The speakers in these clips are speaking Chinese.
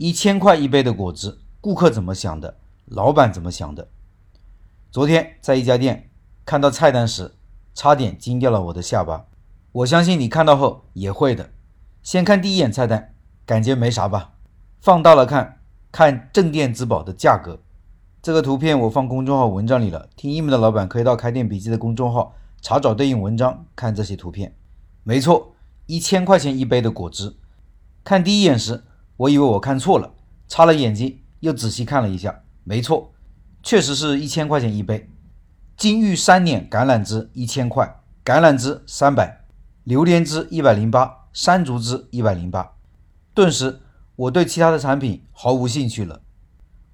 一千块一杯的果汁，顾客怎么想的？老板怎么想的？昨天在一家店看到菜单时，差点惊掉了我的下巴。我相信你看到后也会的。先看第一眼菜单，感觉没啥吧？放大了看，看镇店之宝的价格。这个图片我放公众号文章里了，听音频的老板可以到开店笔记的公众号查找对应文章，看这些图片。没错，一千块钱一杯的果汁。看第一眼时。我以为我看错了，擦了眼睛，又仔细看了一下，没错，确实是一千块钱一杯。金玉三捻橄榄枝一千块，橄榄枝三百，榴莲汁一百零八，山竹汁一百零八。顿时，我对其他的产品毫无兴趣了。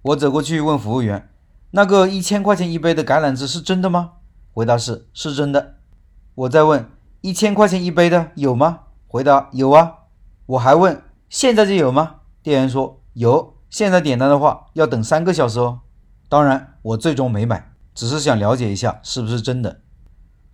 我走过去问服务员：“那个一千块钱一杯的橄榄枝是真的吗？”回答是：“是真的。”我再问：“一千块钱一杯的有吗？”回答：“有啊。”我还问。现在就有吗？店员说有。现在点单的话要等三个小时哦。当然，我最终没买，只是想了解一下是不是真的。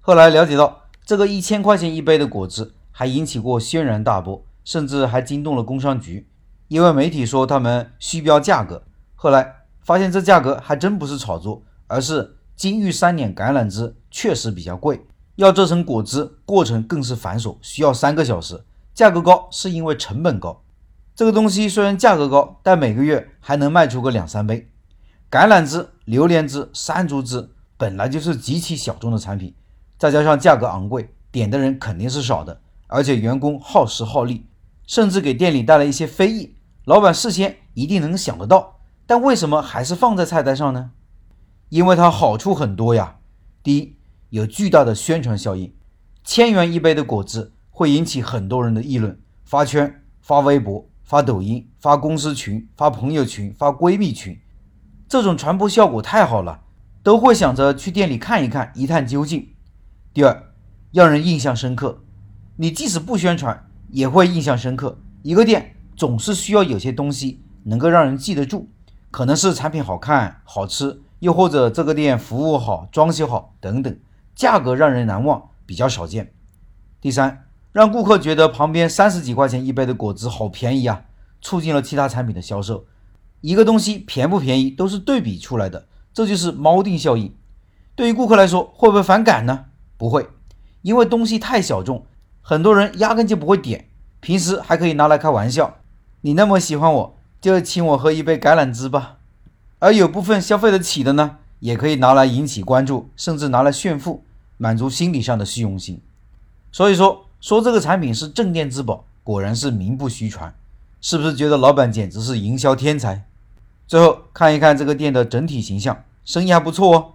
后来了解到，这个一千块钱一杯的果汁还引起过轩然大波，甚至还惊动了工商局，因为媒体说他们虚标价格。后来发现这价格还真不是炒作，而是金玉三捻橄榄枝确实比较贵，要做成果汁过程更是繁琐，需要三个小时。价格高是因为成本高。这个东西虽然价格高，但每个月还能卖出个两三杯。橄榄枝、榴莲汁、山竹汁本来就是极其小众的产品，再加上价格昂贵，点的人肯定是少的。而且员工耗时耗力，甚至给店里带来一些非议。老板事先一定能想得到，但为什么还是放在菜单上呢？因为它好处很多呀。第一，有巨大的宣传效应，千元一杯的果汁。会引起很多人的议论，发圈、发微博、发抖音、发公司群、发朋友群、发闺蜜群，这种传播效果太好了，都会想着去店里看一看，一探究竟。第二，让人印象深刻，你即使不宣传，也会印象深刻。一个店总是需要有些东西能够让人记得住，可能是产品好看、好吃，又或者这个店服务好、装修好等等，价格让人难忘，比较少见。第三。让顾客觉得旁边三十几块钱一杯的果汁好便宜啊，促进了其他产品的销售。一个东西便不便宜都是对比出来的，这就是锚定效应。对于顾客来说，会不会反感呢？不会，因为东西太小众，很多人压根就不会点。平时还可以拿来开玩笑，你那么喜欢我，就请我喝一杯橄榄汁吧。而有部分消费得起的呢，也可以拿来引起关注，甚至拿来炫富，满足心理上的虚荣心。所以说。说这个产品是镇店之宝，果然是名不虚传，是不是觉得老板简直是营销天才？最后看一看这个店的整体形象，生意还不错哦。